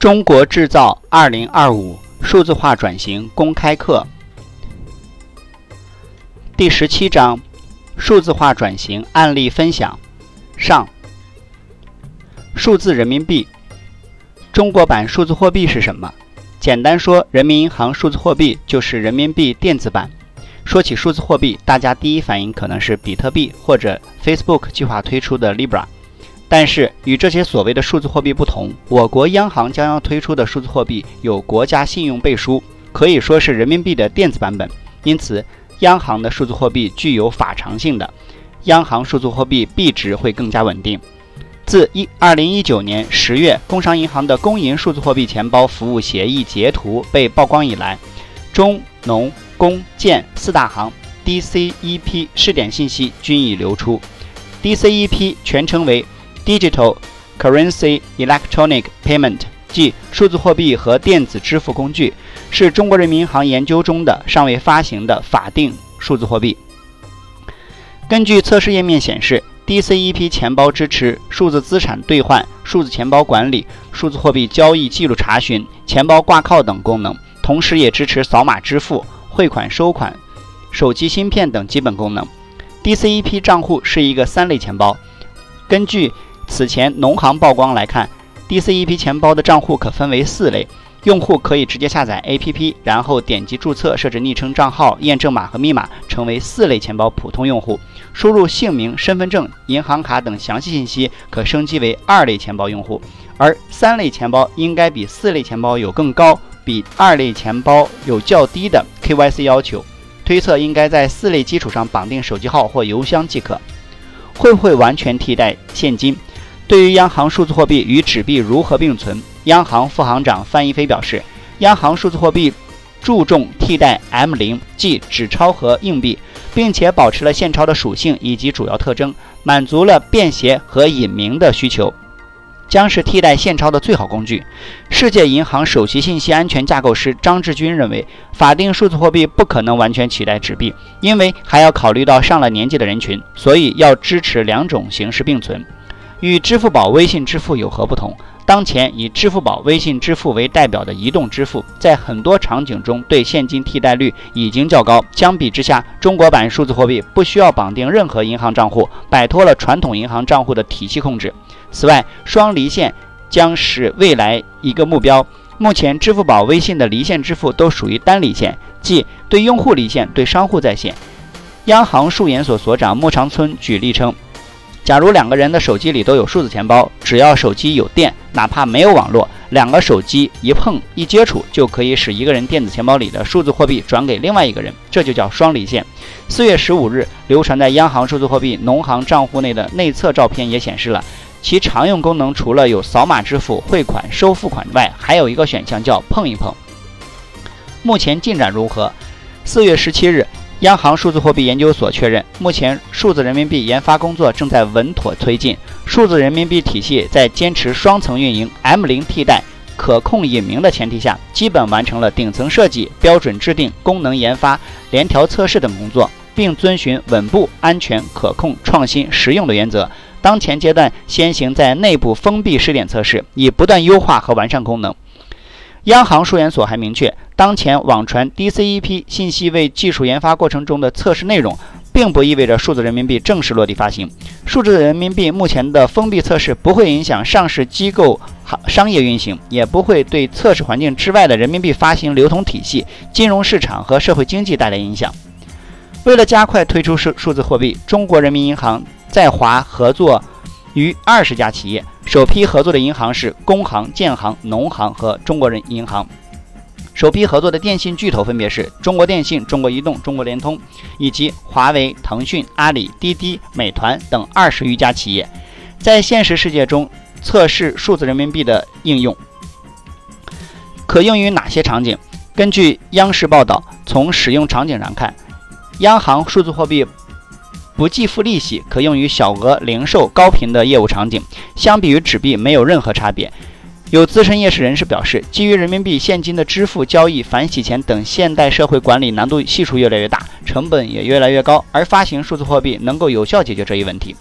中国制造二零二五数字化转型公开课第十七章：数字化转型案例分享上。数字人民币，中国版数字货币是什么？简单说，人民银行数字货币就是人民币电子版。说起数字货币，大家第一反应可能是比特币或者 Facebook 计划推出的 Libra。但是与这些所谓的数字货币不同，我国央行将要推出的数字货币有国家信用背书，可以说是人民币的电子版本。因此，央行的数字货币具有法偿性的，央行数字货币币值会更加稳定。自一二零一九年十月，工商银行的公银数字货币钱包服务协议截图被曝光以来，中农工建四大行 DCEP 试点信息均已流出。DCEP 全称为。Digital Currency Electronic Payment，即数字货币和电子支付工具，是中国人民银行研究中的尚未发行的法定数字货币。根据测试页面显示，DCEP 钱包支持数字资产兑换、数字钱包管理、数字货币交易记录查询、钱包挂靠等功能，同时也支持扫码支付、汇款收款、手机芯片等基本功能。DCEP 账户是一个三类钱包，根据此前农行曝光来看，DCEP 钱包的账户可分为四类，用户可以直接下载 APP，然后点击注册，设置昵称、账号、验证码和密码，成为四类钱包普通用户。输入姓名、身份证、银行卡等详细信息，可升级为二类钱包用户。而三类钱包应该比四类钱包有更高，比二类钱包有较低的 KYC 要求。推测应该在四类基础上绑定手机号或邮箱即可。会不会完全替代现金？对于央行数字货币与纸币如何并存，央行副行长范一飞表示，央行数字货币注重替代 M 零，即纸钞和硬币，并且保持了现钞的属性以及主要特征，满足了便携和隐名的需求，将是替代现钞的最好工具。世界银行首席信息安全架构师张志军认为，法定数字货币不可能完全取代纸币，因为还要考虑到上了年纪的人群，所以要支持两种形式并存。与支付宝、微信支付有何不同？当前以支付宝、微信支付为代表的移动支付，在很多场景中对现金替代率已经较高。相比之下，中国版数字货币不需要绑定任何银行账户，摆脱了传统银行账户的体系控制。此外，双离线将是未来一个目标。目前，支付宝、微信的离线支付都属于单离线，即对用户离线，对商户在线。央行数研所所长莫长春举例称。假如两个人的手机里都有数字钱包，只要手机有电，哪怕没有网络，两个手机一碰一接触，就可以使一个人电子钱包里的数字货币转给另外一个人，这就叫双离线。四月十五日流传在央行数字货币农行账户内的内测照片也显示了，其常用功能除了有扫码支付、汇款、收付款外，还有一个选项叫碰一碰。目前进展如何？四月十七日。央行数字货币研究所确认，目前数字人民币研发工作正在稳妥推进。数字人民币体系在坚持双层运营、M 零替代、可控隐名的前提下，基本完成了顶层设计、标准制定、功能研发、联调测试等工作，并遵循稳步、安全、可控、创新、实用的原则。当前阶段先行在内部封闭试点测试，以不断优化和完善功能。央行数研所还明确，当前网传 DCEP 信息为技术研发过程中的测试内容，并不意味着数字人民币正式落地发行。数字人民币目前的封闭测试不会影响上市机构行商业运行，也不会对测试环境之外的人民币发行流通体系、金融市场和社会经济带来影响。为了加快推出数数字货币，中国人民银行在华合作与二十家企业。首批合作的银行是工行、建行、农行和中国人银行。首批合作的电信巨头分别是中国电信、中国移动、中国联通，以及华为、腾讯、阿里、滴滴、美团等二十余家企业。在现实世界中测试数字人民币的应用，可用于哪些场景？根据央视报道，从使用场景上看，央行数字货币。不计付利息，可用于小额零售、高频的业务场景，相比于纸币没有任何差别。有资深业市人士表示，基于人民币现金的支付、交易、反洗钱等现代社会管理难度系数越来越大，成本也越来越高，而发行数字货币能够有效解决这一问题。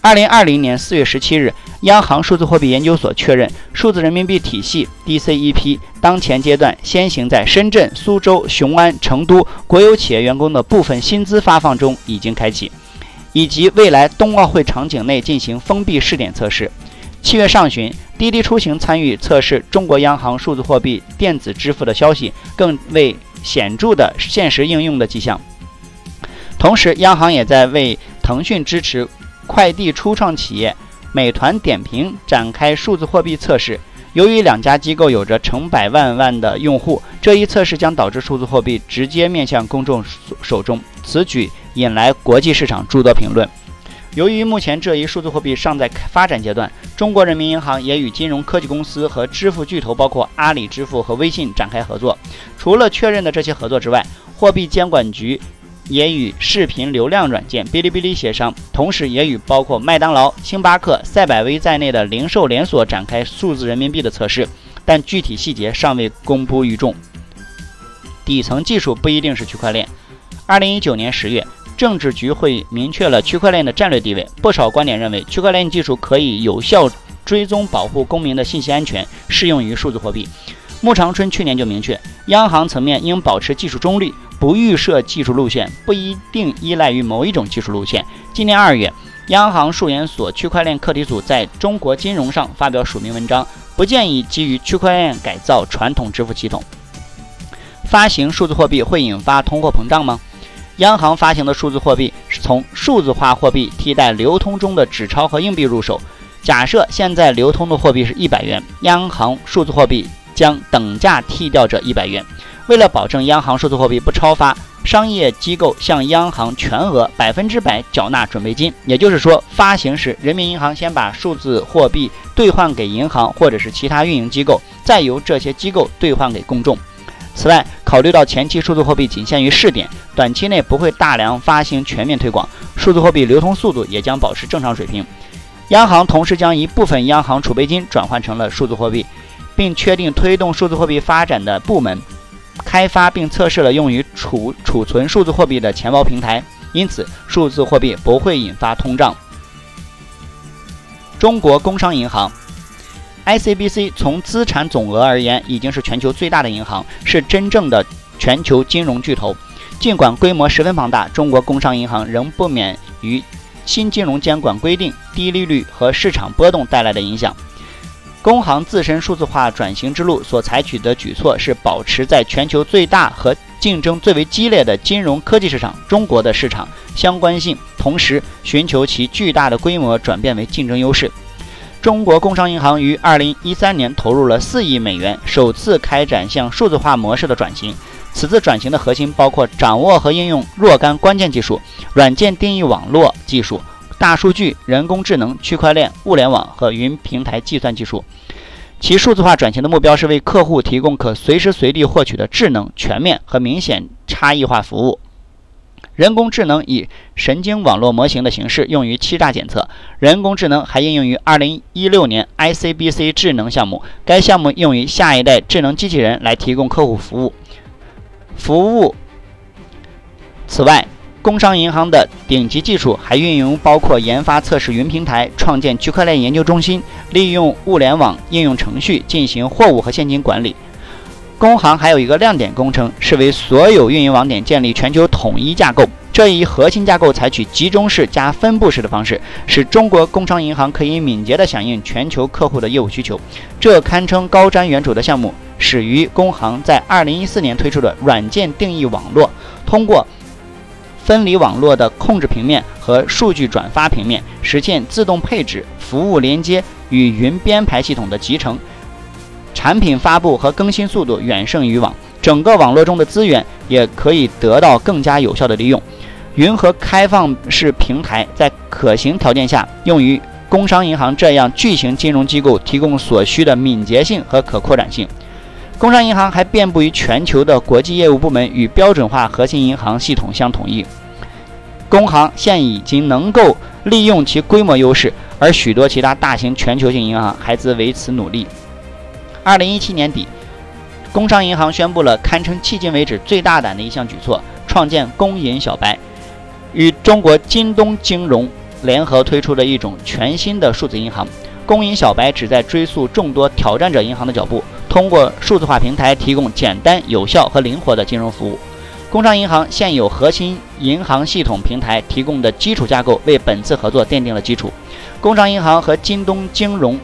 二零二零年四月十七日，央行数字货币研究所确认，数字人民币体系 DCEP 当前阶段先行在深圳、苏州、雄安、成都国有企业员工的部分薪资发放中已经开启，以及未来冬奥会场景内进行封闭试点测试。七月上旬，滴滴出行参与测试中国央行数字货币电子支付的消息，更为显著的现实应用的迹象。同时，央行也在为腾讯支持。快递初创企业美团点评展开数字货币测试。由于两家机构有着成百万万的用户，这一测试将导致数字货币直接面向公众手中。此举引来国际市场诸多评论。由于目前这一数字货币尚在发展阶段，中国人民银行也与金融科技公司和支付巨头，包括阿里支付和微信展开合作。除了确认的这些合作之外，货币监管局。也与视频流量软件哔哩哔哩协商，同时也与包括麦当劳、星巴克、赛百威在内的零售连锁展开数字人民币的测试，但具体细节尚未公布于众。底层技术不一定是区块链。二零一九年十月，政治局会明确了区块链的战略地位。不少观点认为，区块链技术可以有效追踪保护公民的信息安全，适用于数字货币。穆长春去年就明确，央行层面应保持技术中立。不预设技术路线，不一定依赖于某一种技术路线。今年二月，央行数研所区块链课题组在中国金融上发表署名文章，不建议基于区块链改造传统支付系统。发行数字货币会引发通货膨胀吗？央行发行的数字货币是从数字化货币替代流通中的纸钞和硬币入手。假设现在流通的货币是一百元，央行数字货币将等价替掉这一百元。为了保证央行数字货币不超发，商业机构向央行全额百分之百缴纳准备金。也就是说，发行时人民银行先把数字货币兑换给银行或者是其他运营机构，再由这些机构兑换给公众。此外，考虑到前期数字货币仅限于试点，短期内不会大量发行全面推广，数字货币流通速度也将保持正常水平。央行同时将一部分央行储备金转换成了数字货币，并确定推动数字货币发展的部门。开发并测试了用于储储存数字货币的钱包平台，因此数字货币不会引发通胀。中国工商银行 （ICBC） 从资产总额而言，已经是全球最大的银行，是真正的全球金融巨头。尽管规模十分庞大，中国工商银行仍不免于新金融监管规定、低利率和市场波动带来的影响。工行自身数字化转型之路所采取的举措是保持在全球最大和竞争最为激烈的金融科技市场中国的市场相关性，同时寻求其巨大的规模转变为竞争优势。中国工商银行于二零一三年投入了四亿美元，首次开展向数字化模式的转型。此次转型的核心包括掌握和应用若干关键技术：软件定义网络技术。大数据、人工智能、区块链、物联网和云平台计算技术，其数字化转型的目标是为客户提供可随时随地获取的智能、全面和明显差异化服务。人工智能以神经网络模型的形式用于欺诈检测。人工智能还应用于2016年 ICBC 智能项目，该项目用于下一代智能机器人来提供客户服务。服务。此外，工商银行的顶级技术还运用包括研发、测试云平台、创建区块链研究中心、利用物联网应用程序进行货物和现金管理。工行还有一个亮点工程，是为所有运营网点建立全球统一架构。这一核心架构采取集中式加分布式的方式，使中国工商银行可以敏捷地响应全球客户的业务需求。这堪称高瞻远瞩的项目，始于工行在2014年推出的软件定义网络，通过。分离网络的控制平面和数据转发平面，实现自动配置、服务连接与云编排系统的集成。产品发布和更新速度远胜于网，整个网络中的资源也可以得到更加有效的利用。云和开放式平台在可行条件下，用于工商银行这样巨型金融机构提供所需的敏捷性和可扩展性。工商银行还遍布于全球的国际业务部门与标准化核心银行系统相统一。工行现已经能够利用其规模优势，而许多其他大型全球性银行还在为此努力。二零一七年底，工商银行宣布了堪称迄今为止最大胆的一项举措：创建工银小白，与中国京东金融联合推出的一种全新的数字银行。工银小白旨在追溯众多挑战者银行的脚步，通过数字化平台提供简单、有效和灵活的金融服务。工商银行现有核心银行系统平台提供的基础架构，为本次合作奠定了基础。工商银行和京东金融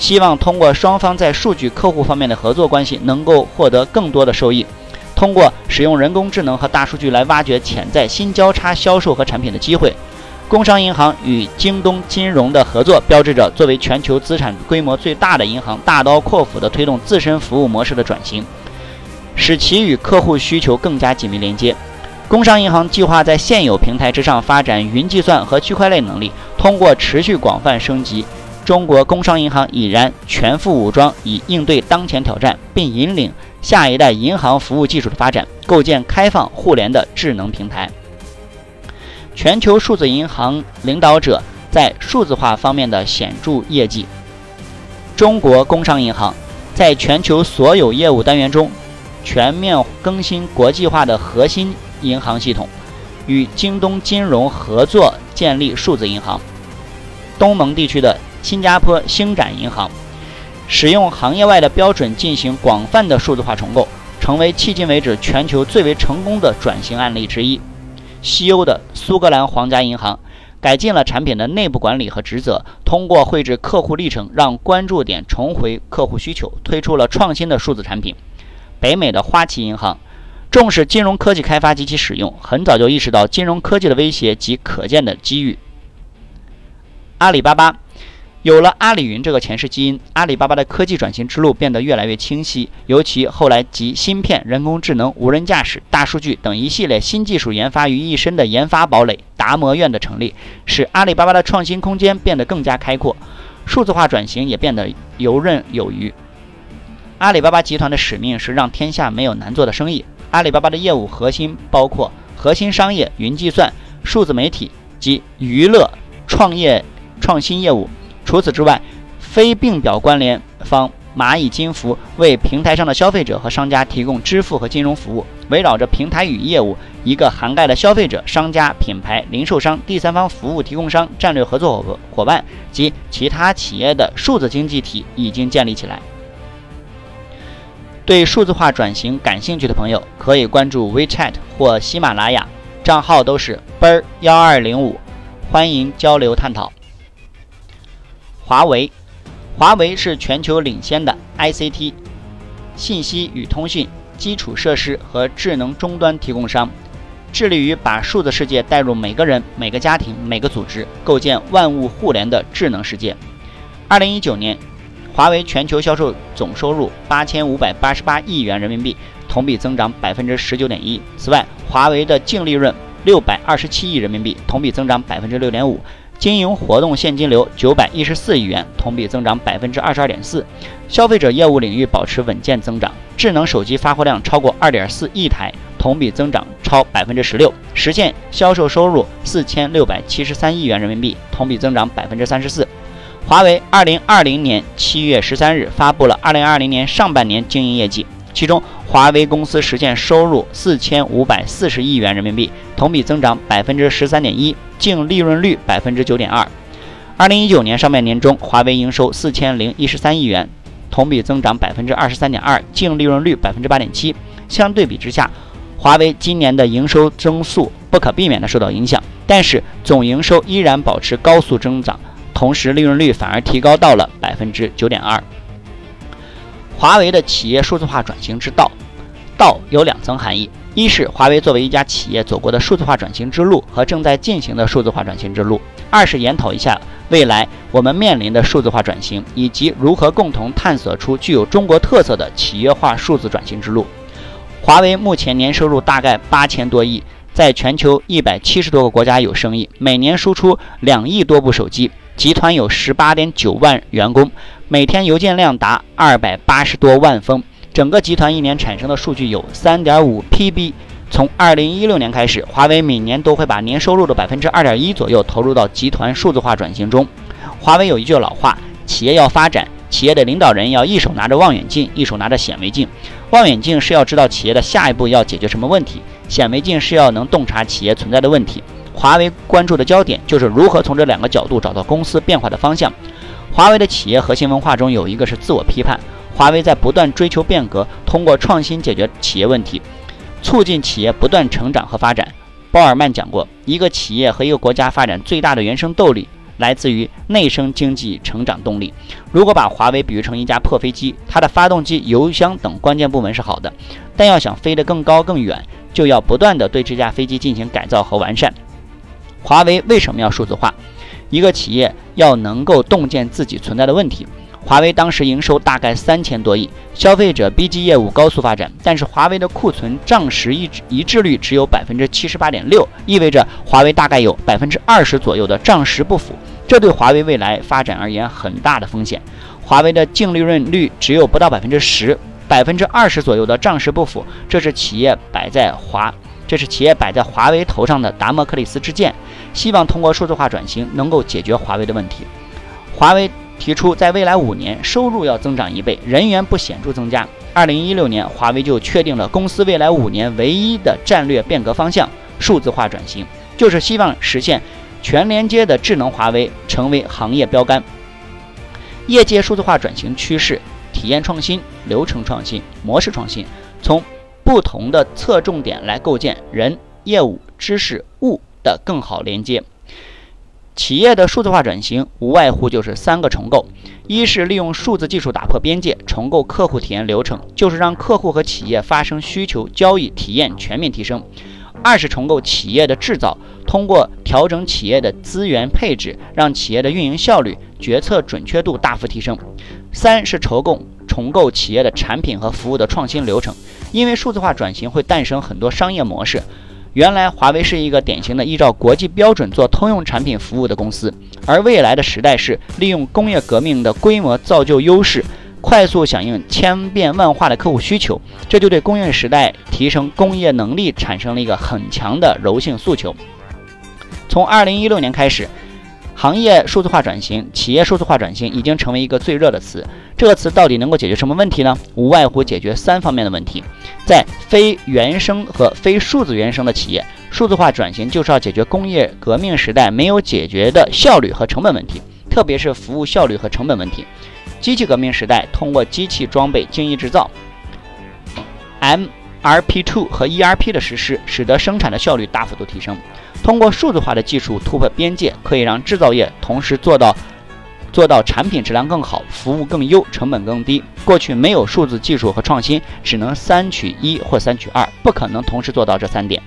希望通过双方在数据客户方面的合作关系，能够获得更多的收益。通过使用人工智能和大数据来挖掘潜在新交叉销售和产品的机会。工商银行与京东金融的合作，标志着作为全球资产规模最大的银行，大刀阔斧地推动自身服务模式的转型，使其与客户需求更加紧密连接。工商银行计划在现有平台之上发展云计算和区块链能力，通过持续广泛升级，中国工商银行已然全副武装，以应对当前挑战，并引领下一代银行服务技术的发展，构建开放互联的智能平台。全球数字银行领导者在数字化方面的显著业绩。中国工商银行在全球所有业务单元中全面更新国际化的核心银行系统，与京东金融合作建立数字银行。东盟地区的新加坡星展银行使用行业外的标准进行广泛的数字化重构，成为迄今为止全球最为成功的转型案例之一。西欧的苏格兰皇家银行改进了产品的内部管理和职责，通过绘制客户历程，让关注点重回客户需求，推出了创新的数字产品。北美的花旗银行重视金融科技开发及其使用，很早就意识到金融科技的威胁及可见的机遇。阿里巴巴。有了阿里云这个前世基因，阿里巴巴的科技转型之路变得越来越清晰。尤其后来集芯片、人工智能、无人驾驶、大数据等一系列新技术研发于一身的研发堡垒达摩院的成立，使阿里巴巴的创新空间变得更加开阔，数字化转型也变得游刃有余。阿里巴巴集团的使命是让天下没有难做的生意。阿里巴巴的业务核心包括核心商业、云计算、数字媒体及娱乐、创业、创新业务。除此之外，非并表关联方蚂蚁金服为平台上的消费者和商家提供支付和金融服务。围绕着平台与业务，一个涵盖了消费者、商家、品牌、零售商、第三方服务提供商、战略合作伙伴及其他企业的数字经济体已经建立起来。对数字化转型感兴趣的朋友，可以关注 WeChat 或喜马拉雅，账号都是奔儿幺二零五，欢迎交流探讨。华为，华为是全球领先的 ICT、信息与通讯基础设施和智能终端提供商，致力于把数字世界带入每个人、每个家庭、每个组织，构建万物互联的智能世界。二零一九年，华为全球销售总收入八千五百八十八亿元人民币，同比增长百分之十九点一。此外，华为的净利润六百二十七亿人民币，同比增长百分之六点五。经营活动现金流九百一十四亿元，同比增长百分之二十二点四。消费者业务领域保持稳健增长，智能手机发货量超过二点四亿台，同比增长超百分之十六，实现销售收入四千六百七十三亿元人民币，同比增长百分之三十四。华为二零二零年七月十三日发布了二零二零年上半年经营业绩，其中华为公司实现收入四千五百四十亿元人民币，同比增长百分之十三点一。净利润率百分之九点二。二零一九年上半年中，华为营收四千零一十三亿元，同比增长百分之二十三点二，净利润率百分之八点七。相对比之下，华为今年的营收增速不可避免的受到影响，但是总营收依然保持高速增长，同时利润率反而提高到了百分之九点二。华为的企业数字化转型之道，道有两层含义。一是华为作为一家企业走过的数字化转型之路和正在进行的数字化转型之路；二是研讨一下未来我们面临的数字化转型，以及如何共同探索出具有中国特色的企业化数字转型之路。华为目前年收入大概八千多亿，在全球一百七十多个国家有生意，每年输出两亿多部手机，集团有十八点九万员工，每天邮件量达二百八十多万封。整个集团一年产生的数据有三点五 PB。从二零一六年开始，华为每年都会把年收入的百分之二点一左右投入到集团数字化转型中。华为有一句老话：企业要发展，企业的领导人要一手拿着望远镜，一手拿着显微镜。望远镜是要知道企业的下一步要解决什么问题，显微镜是要能洞察企业存在的问题。华为关注的焦点就是如何从这两个角度找到公司变化的方向。华为的企业核心文化中有一个是自我批判，华为在不断追求变革，通过创新解决企业问题，促进企业不断成长和发展。鲍尔曼讲过，一个企业和一个国家发展最大的原生动力来自于内生经济成长动力。如果把华为比喻成一架破飞机，它的发动机、油箱等关键部门是好的，但要想飞得更高更远，就要不断地对这架飞机进行改造和完善。华为为什么要数字化？一个企业要能够洞见自己存在的问题。华为当时营收大概三千多亿，消费者 BG 业务高速发展，但是华为的库存账实一致一致率只有百分之七十八点六，意味着华为大概有百分之二十左右的账实不符，这对华为未来发展而言很大的风险。华为的净利润率只有不到百分之十，百分之二十左右的账实不符，这是企业摆在华。这是企业摆在华为头上的达摩克里斯之剑，希望通过数字化转型能够解决华为的问题。华为提出，在未来五年收入要增长一倍，人员不显著增加。二零一六年，华为就确定了公司未来五年唯一的战略变革方向——数字化转型，就是希望实现全连接的智能华为成为行业标杆。业界数字化转型趋势：体验创新、流程创新、模式创新，从。不同的侧重点来构建人、业务、知识、物的更好连接。企业的数字化转型无外乎就是三个重构：一是利用数字技术打破边界，重构客户体验流程，就是让客户和企业发生需求、交易、体验全面提升；二是重构企业的制造，通过调整企业的资源配置，让企业的运营效率、决策准确度大幅提升；三是筹构重构企业的产品和服务的创新流程。因为数字化转型会诞生很多商业模式。原来华为是一个典型的依照国际标准做通用产品服务的公司，而未来的时代是利用工业革命的规模造就优势，快速响应千变万化的客户需求。这就对工业时代提升工业能力产生了一个很强的柔性诉求。从二零一六年开始。行业数字化转型、企业数字化转型已经成为一个最热的词。这个词到底能够解决什么问题呢？无外乎解决三方面的问题。在非原生和非数字原生的企业，数字化转型就是要解决工业革命时代没有解决的效率和成本问题，特别是服务效率和成本问题。机器革命时代，通过机器装备精益制造，M。RP2 和 ERP 的实施，使得生产的效率大幅度提升。通过数字化的技术突破边界，可以让制造业同时做到做到产品质量更好、服务更优、成本更低。过去没有数字技术和创新，只能三取一或三取二，不可能同时做到这三点。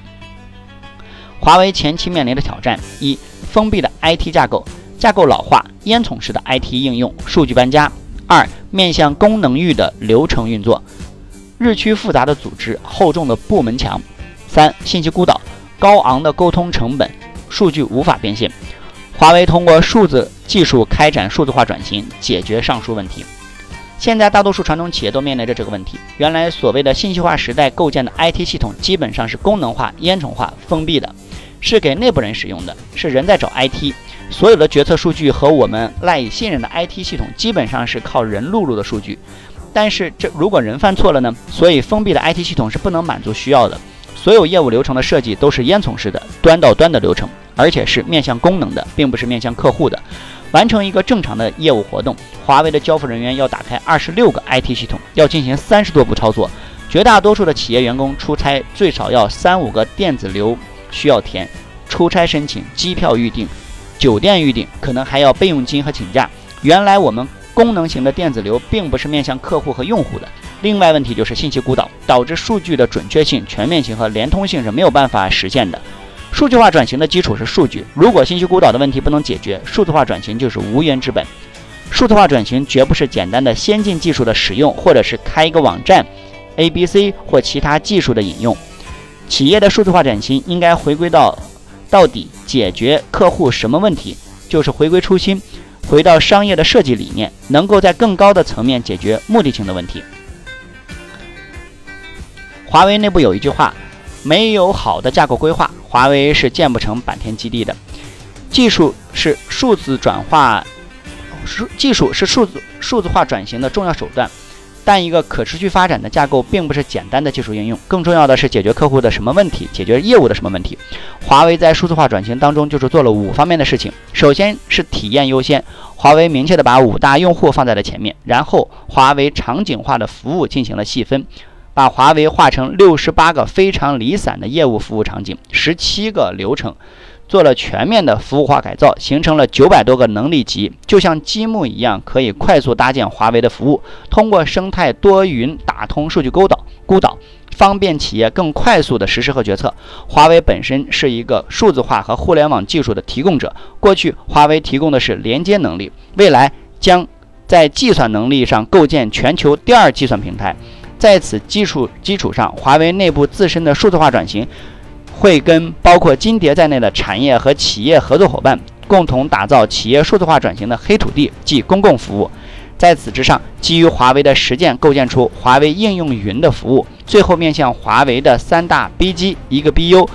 华为前期面临的挑战：一、封闭的 IT 架构，架构老化，烟囱式的 IT 应用，数据搬家；二、面向功能域的流程运作。日趋复杂的组织，厚重的部门墙；三、信息孤岛，高昂的沟通成本，数据无法变现。华为通过数字技术开展数字化转型，解决上述问题。现在大多数传统企业都面临着这个问题。原来所谓的信息化时代构建的 IT 系统，基本上是功能化、烟囱化、封闭的，是给内部人使用的，是人在找 IT。所有的决策数据和我们赖以信任的 IT 系统，基本上是靠人录入的数据。但是这如果人犯错了呢？所以封闭的 IT 系统是不能满足需要的。所有业务流程的设计都是烟囱式的端到端的流程，而且是面向功能的，并不是面向客户的。完成一个正常的业务活动，华为的交付人员要打开二十六个 IT 系统，要进行三十多步操作。绝大多数的企业员工出差最少要三五个电子流需要填，出差申请、机票预订、酒店预订，可能还要备用金和请假。原来我们。功能型的电子流并不是面向客户和用户的。另外问题就是信息孤岛，导致数据的准确性、全面性和连通性是没有办法实现的。数据化转型的基础是数据，如果信息孤岛的问题不能解决，数字化转型就是无源之本。数字化转型绝不是简单的先进技术的使用，或者是开一个网站，A、B、C 或其他技术的引用。企业的数字化转型应该回归到到底解决客户什么问题，就是回归初心。回到商业的设计理念，能够在更高的层面解决目的性的问题。华为内部有一句话：没有好的架构规划，华为是建不成坂田基地的。技术是数字转化，数技术是数字数字化转型的重要手段。但一个可持续发展的架构并不是简单的技术应用，更重要的是解决客户的什么问题，解决业务的什么问题。华为在数字化转型当中就是做了五方面的事情。首先是体验优先，华为明确的把五大用户放在了前面，然后华为场景化的服务进行了细分。把华为划成六十八个非常离散的业务服务场景，十七个流程，做了全面的服务化改造，形成了九百多个能力级，就像积木一样，可以快速搭建华为的服务。通过生态多云打通数据孤岛，孤岛方便企业更快速的实施和决策。华为本身是一个数字化和互联网技术的提供者，过去华为提供的是连接能力，未来将在计算能力上构建全球第二计算平台。在此基础基础上，华为内部自身的数字化转型，会跟包括金蝶在内的产业和企业合作伙伴，共同打造企业数字化转型的黑土地，即公共服务。在此之上，基于华为的实践，构建出华为应用云的服务。最后面向华为的三大 B 机一个 BU，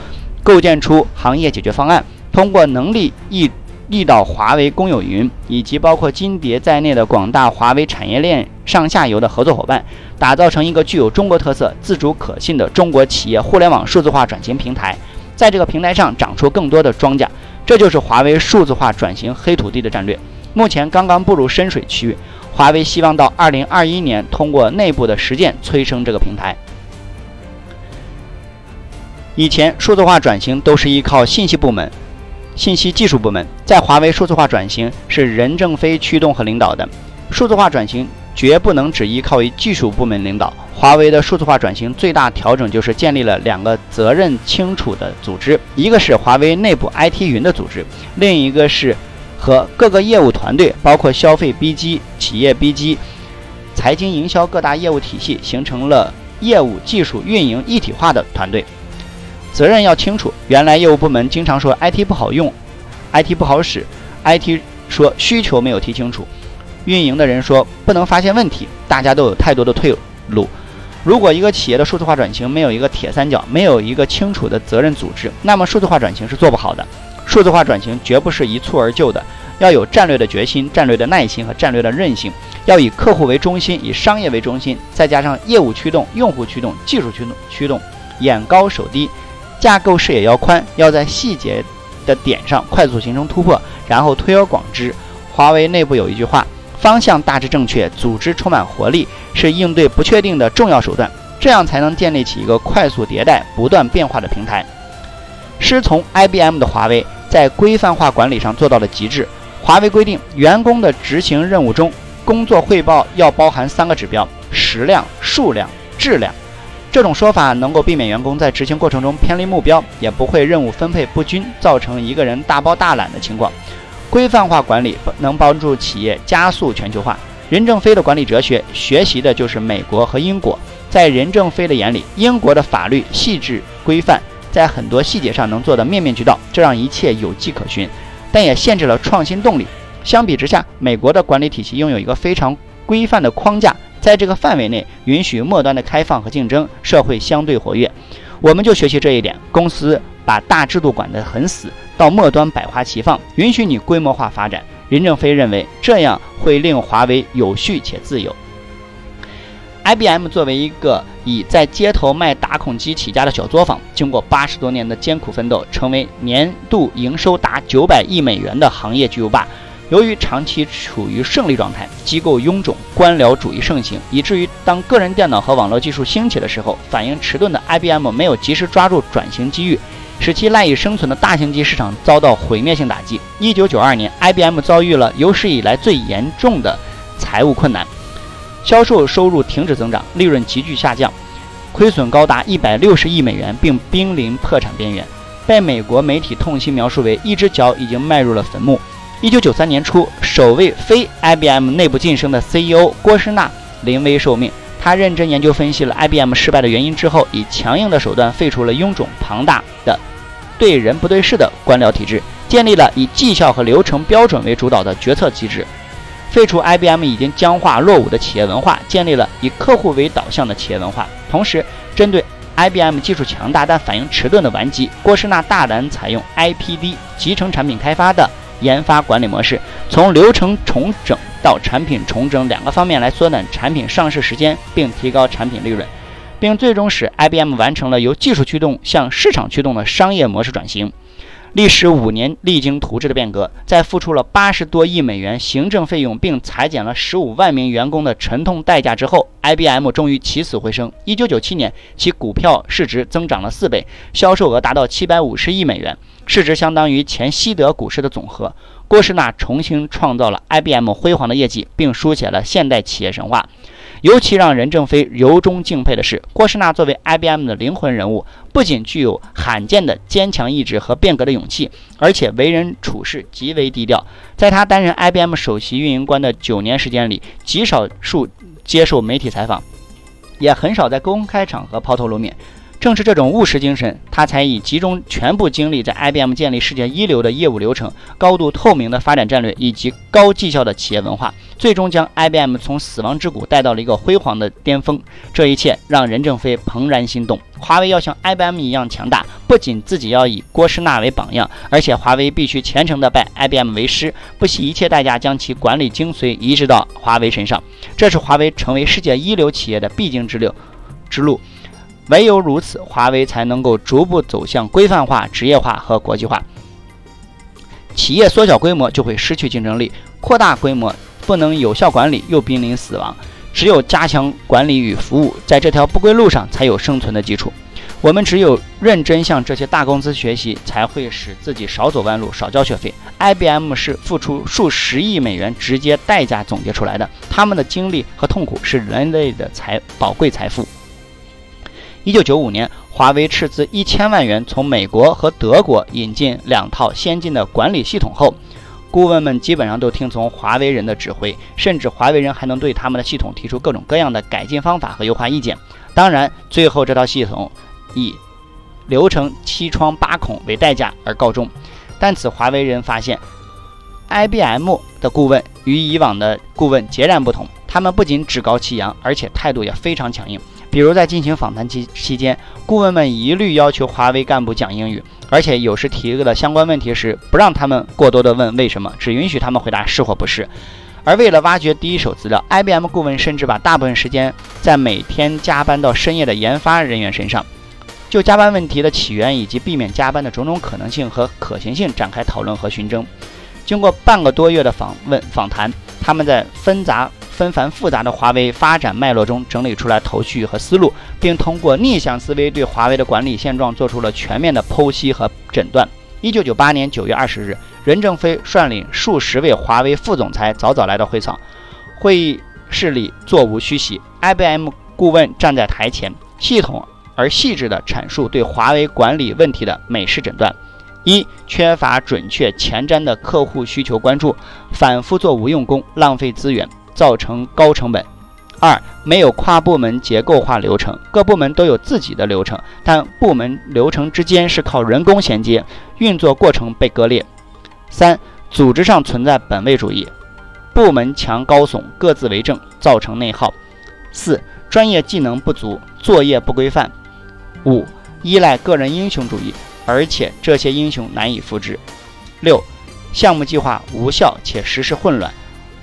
构建出行业解决方案，通过能力一。力导华为公有云以及包括金蝶在内的广大华为产业链上下游的合作伙伴，打造成一个具有中国特色、自主可信的中国企业互联网数字化转型平台，在这个平台上长出更多的庄稼，这就是华为数字化转型黑土地的战略。目前刚刚步入深水区，华为希望到二零二一年通过内部的实践催生这个平台。以前数字化转型都是依靠信息部门。信息技术部门在华为数字化转型是任正非驱动和领导的。数字化转型绝不能只依靠于技术部门领导。华为的数字化转型最大调整就是建立了两个责任清楚的组织，一个是华为内部 IT 云的组织，另一个是和各个业务团队，包括消费 BG、企业 BG、财经营销各大业务体系，形成了业务、技术、运营一体化的团队。责任要清楚。原来业务部门经常说 IT 不好用，IT 不好使，IT 说需求没有提清楚，运营的人说不能发现问题，大家都有太多的退路。如果一个企业的数字化转型没有一个铁三角，没有一个清楚的责任组织，那么数字化转型是做不好的。数字化转型绝不是一蹴而就的，要有战略的决心、战略的耐心和战略的韧性，要以客户为中心，以商业为中心，再加上业务驱动、用户驱动、技术驱动驱动，眼高手低。架构视野要宽，要在细节的点上快速形成突破，然后推而广之。华为内部有一句话：方向大致正确，组织充满活力，是应对不确定的重要手段。这样才能建立起一个快速迭代、不断变化的平台。师从 IBM 的华为，在规范化管理上做到了极致。华为规定，员工的执行任务中，工作汇报要包含三个指标：时量、数量、质量。这种说法能够避免员工在执行过程中偏离目标，也不会任务分配不均，造成一个人大包大揽的情况。规范化管理能帮助企业加速全球化。任正非的管理哲学学习的就是美国和英国。在任正非的眼里，英国的法律细致规范，在很多细节上能做得面面俱到，这让一切有迹可循，但也限制了创新动力。相比之下，美国的管理体系拥有一个非常规范的框架。在这个范围内允许末端的开放和竞争，社会相对活跃。我们就学习这一点，公司把大制度管得很死，到末端百花齐放，允许你规模化发展。任正非认为这样会令华为有序且自由。IBM 作为一个以在街头卖打孔机起家的小作坊，经过八十多年的艰苦奋斗，成为年度营收达九百亿美元的行业巨无霸。由于长期处于胜利状态，机构臃肿，官僚主义盛行，以至于当个人电脑和网络技术兴起的时候，反应迟钝的 IBM 没有及时抓住转型机遇，使其赖以生存的大型机市场遭到毁灭性打击。一九九二年，IBM 遭遇了有史以来最严重的财务困难，销售收入停止增长，利润急剧下降，亏损高达一百六十亿美元，并濒临破产边缘，被美国媒体痛心描述为一只脚已经迈入了坟墓。一九九三年初，首位非 IBM 内部晋升的 CEO 郭士纳临危受命。他认真研究分析了 IBM 失败的原因之后，以强硬的手段废除了臃肿庞大的、对人不对事的官僚体制，建立了以绩效和流程标准为主导的决策机制，废除 IBM 已经僵化落伍的企业文化，建立了以客户为导向的企业文化。同时，针对 IBM 技术强大但反应迟钝的顽疾，郭士纳大胆采用 IPD 集成产品开发的研发管理模式，从流程重整到产品重整两个方面来缩短产品上市时间，并提高产品利润，并最终使 IBM 完成了由技术驱动向市场驱动的商业模式转型。历时五年，历经图治的变革，在付出了八十多亿美元行政费用，并裁减了十五万名员工的沉痛代价之后，IBM 终于起死回生。一九九七年，其股票市值增长了四倍，销售额达到七百五十亿美元，市值相当于前西德股市的总和。郭士纳重新创造了 IBM 辉煌的业绩，并书写了现代企业神话。尤其让任正非由衷敬佩的是，郭士纳作为 IBM 的灵魂人物，不仅具有罕见的坚强意志和变革的勇气，而且为人处事极为低调。在他担任 IBM 首席运营官的九年时间里，极少数接受媒体采访，也很少在公开场合抛头露面。正是这种务实精神，他才以集中全部精力在 IBM 建立世界一流的业务流程、高度透明的发展战略以及高绩效的企业文化，最终将 IBM 从死亡之谷带到了一个辉煌的巅峰。这一切让任正非怦然心动。华为要像 IBM 一样强大，不仅自己要以郭士纳为榜样，而且华为必须虔诚地拜 IBM 为师，不惜一切代价将其管理精髓移植到华为身上。这是华为成为世界一流企业的必经之路。之路。唯有如此，华为才能够逐步走向规范化、职业化和国际化。企业缩小规模就会失去竞争力，扩大规模不能有效管理又濒临死亡。只有加强管理与服务，在这条不归路上才有生存的基础。我们只有认真向这些大公司学习，才会使自己少走弯路、少交学费。IBM 是付出数十亿美元直接代价总结出来的，他们的经历和痛苦是人类的财宝贵财富。一九九五年，华为斥资一千万元从美国和德国引进两套先进的管理系统后，顾问们基本上都听从华为人的指挥，甚至华为人还能对他们的系统提出各种各样的改进方法和优化意见。当然，最后这套系统以流程七疮八孔为代价而告终。但此华为人发现，IBM 的顾问与以往的顾问截然不同，他们不仅趾高气扬，而且态度也非常强硬。比如在进行访谈期期间，顾问们一律要求华为干部讲英语，而且有时提了相关问题时，不让他们过多的问为什么，只允许他们回答是或不是。而为了挖掘第一手资料，IBM 顾问甚至把大部分时间在每天加班到深夜的研发人员身上，就加班问题的起源以及避免加班的种种可能性和可行性展开讨论和询征。经过半个多月的访问访谈，他们在纷杂。纷繁复杂的华为发展脉络中整理出来头绪和思路，并通过逆向思维对华为的管理现状做出了全面的剖析和诊断。一九九八年九月二十日，任正非率领数十位华为副总裁早早来到会场，会议室里座无虚席。IBM 顾问站在台前，系统而细致地阐述对华为管理问题的美式诊断：一、缺乏准确前瞻的客户需求关注，反复做无用功，浪费资源。造成高成本。二，没有跨部门结构化流程，各部门都有自己的流程，但部门流程之间是靠人工衔接，运作过程被割裂。三，组织上存在本位主义，部门墙高耸，各自为政，造成内耗。四，专业技能不足，作业不规范。五，依赖个人英雄主义，而且这些英雄难以复制。六，项目计划无效且实施混乱。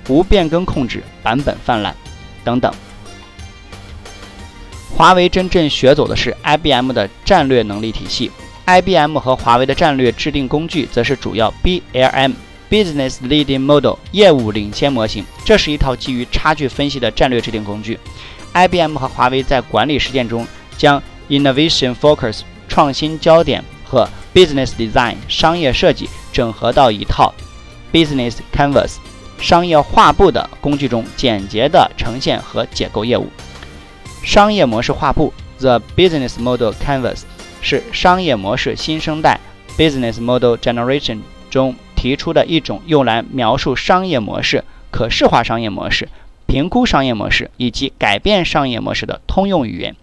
无变更控制，版本泛滥，等等。华为真正学走的是 IBM 的战略能力体系，IBM 和华为的战略制定工具则是主要 BLM（Business Leading Model） 业务领先模型。这是一套基于差距分析的战略制定工具。IBM 和华为在管理实践中将 Innovation Focus（ 创新焦点）和 Business Design（ 商业设计）整合到一套 Business Canvas。商业画布的工具中，简洁地呈现和解构业务。商业模式画布 （The Business Model Canvas） 是商业模式新生代 （Business Model Generation） 中提出的一种用来描述商业模式、可视化商业模式、评估商业模式以及改变商业模式的通用语言。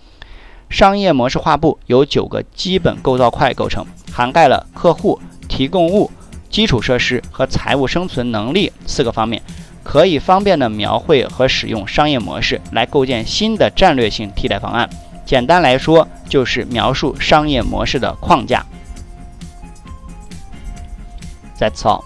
商业模式画布由九个基本构造块构成，涵盖了客户、提供物。基础设施和财务生存能力四个方面，可以方便地描绘和使用商业模式来构建新的战略性替代方案。简单来说，就是描述商业模式的框架。That's all.